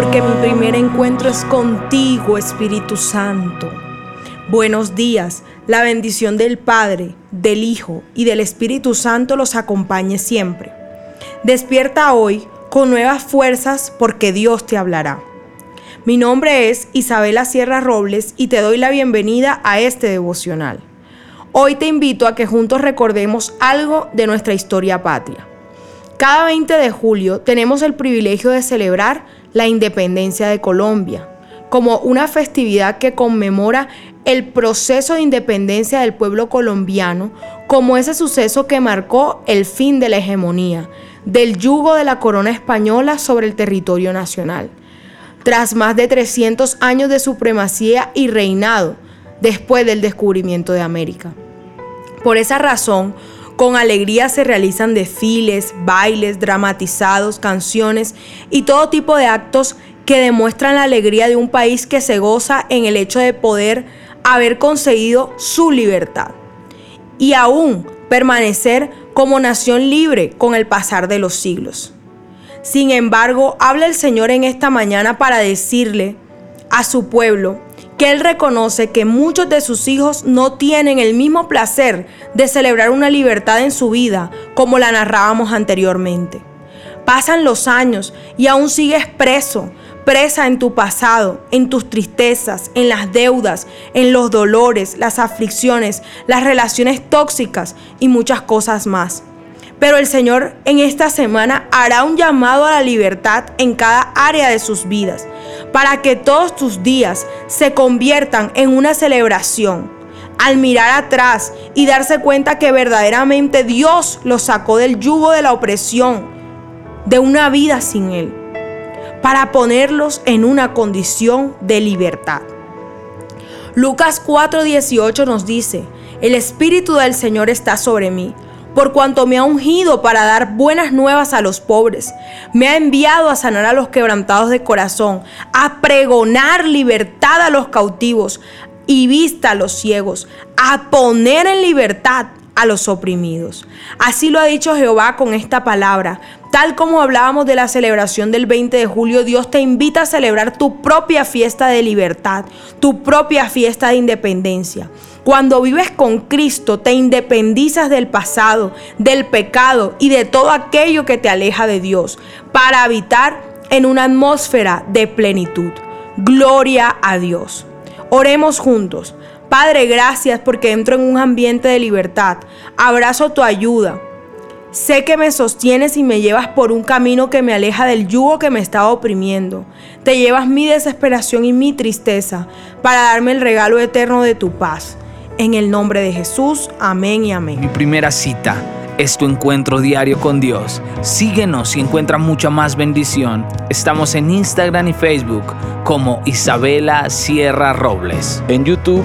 porque mi primer encuentro es contigo, Espíritu Santo. Buenos días, la bendición del Padre, del Hijo y del Espíritu Santo los acompañe siempre. Despierta hoy con nuevas fuerzas porque Dios te hablará. Mi nombre es Isabela Sierra Robles y te doy la bienvenida a este devocional. Hoy te invito a que juntos recordemos algo de nuestra historia patria. Cada 20 de julio tenemos el privilegio de celebrar la independencia de Colombia como una festividad que conmemora el proceso de independencia del pueblo colombiano como ese suceso que marcó el fin de la hegemonía, del yugo de la corona española sobre el territorio nacional tras más de 300 años de supremacía y reinado después del descubrimiento de América. Por esa razón, con alegría se realizan desfiles, bailes, dramatizados, canciones y todo tipo de actos que demuestran la alegría de un país que se goza en el hecho de poder haber conseguido su libertad y aún permanecer como nación libre con el pasar de los siglos. Sin embargo, habla el Señor en esta mañana para decirle a su pueblo que Él reconoce que muchos de sus hijos no tienen el mismo placer de celebrar una libertad en su vida como la narrábamos anteriormente. Pasan los años y aún sigues preso, presa en tu pasado, en tus tristezas, en las deudas, en los dolores, las aflicciones, las relaciones tóxicas y muchas cosas más. Pero el Señor en esta semana hará un llamado a la libertad en cada área de sus vidas, para que todos tus días se conviertan en una celebración. Al mirar atrás y darse cuenta que verdaderamente Dios los sacó del yugo de la opresión, de una vida sin Él, para ponerlos en una condición de libertad. Lucas 4:18 nos dice, el Espíritu del Señor está sobre mí por cuanto me ha ungido para dar buenas nuevas a los pobres. Me ha enviado a sanar a los quebrantados de corazón, a pregonar libertad a los cautivos y vista a los ciegos, a poner en libertad a los oprimidos. Así lo ha dicho Jehová con esta palabra. Tal como hablábamos de la celebración del 20 de julio, Dios te invita a celebrar tu propia fiesta de libertad, tu propia fiesta de independencia. Cuando vives con Cristo, te independizas del pasado, del pecado y de todo aquello que te aleja de Dios, para habitar en una atmósfera de plenitud. Gloria a Dios. Oremos juntos. Padre, gracias porque entro en un ambiente de libertad. Abrazo tu ayuda. Sé que me sostienes y me llevas por un camino que me aleja del yugo que me estaba oprimiendo. Te llevas mi desesperación y mi tristeza para darme el regalo eterno de tu paz. En el nombre de Jesús, amén y amén. Mi primera cita es tu encuentro diario con Dios. Síguenos y encuentra mucha más bendición. Estamos en Instagram y Facebook como Isabela Sierra Robles. En YouTube